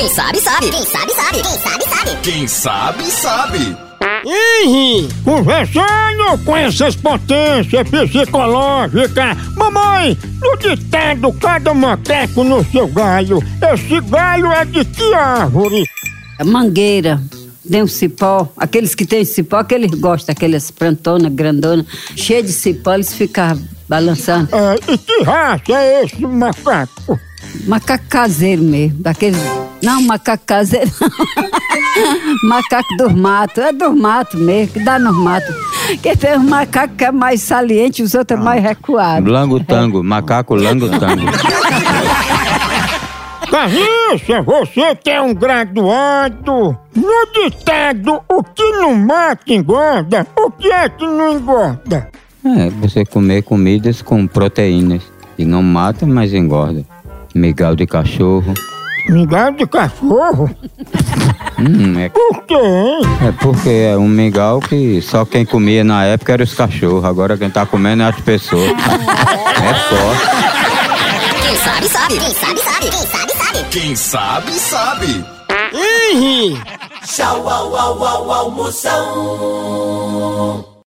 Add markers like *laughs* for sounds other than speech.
Quem sabe, sabe. Quem sabe, sabe. Quem sabe, sabe. Quem sabe, sabe. Ih, conversando com essas potências psicológicas. Mamãe, no ditado cada macaco no seu galho, esse galho é de que árvore? A mangueira. Tem um cipó, aqueles que têm cipó, aqueles gostam, aquelas plantonas grandonas, cheias de cipó, eles ficam balançando. É, e que raça é esse macaco? Macaco caseiro mesmo, daqueles. Não, macaco caseiro não. *laughs* macaco dos matos, é dos matos mesmo, que dá nos matos. Que tem um macaco que é mais saliente, os outros é mais recuados. Langotango, macaco langotango. *laughs* Carriça, você que é um graduado, no ditado o que não mata engorda, o que é que não engorda? É, você comer comidas com proteínas. E não mata, mas engorda. Migal de cachorro. Mingau de cachorro? Hum, é, Por quê, hein? é porque é um mingau que só quem comia na época era os cachorros. Agora quem tá comendo é as pessoas. É forte. Quem sabe, sabe. Quem sabe, sabe. Quem sabe, sabe. Quem sabe, sabe. Ih, Tchau, au, au, au, almoção.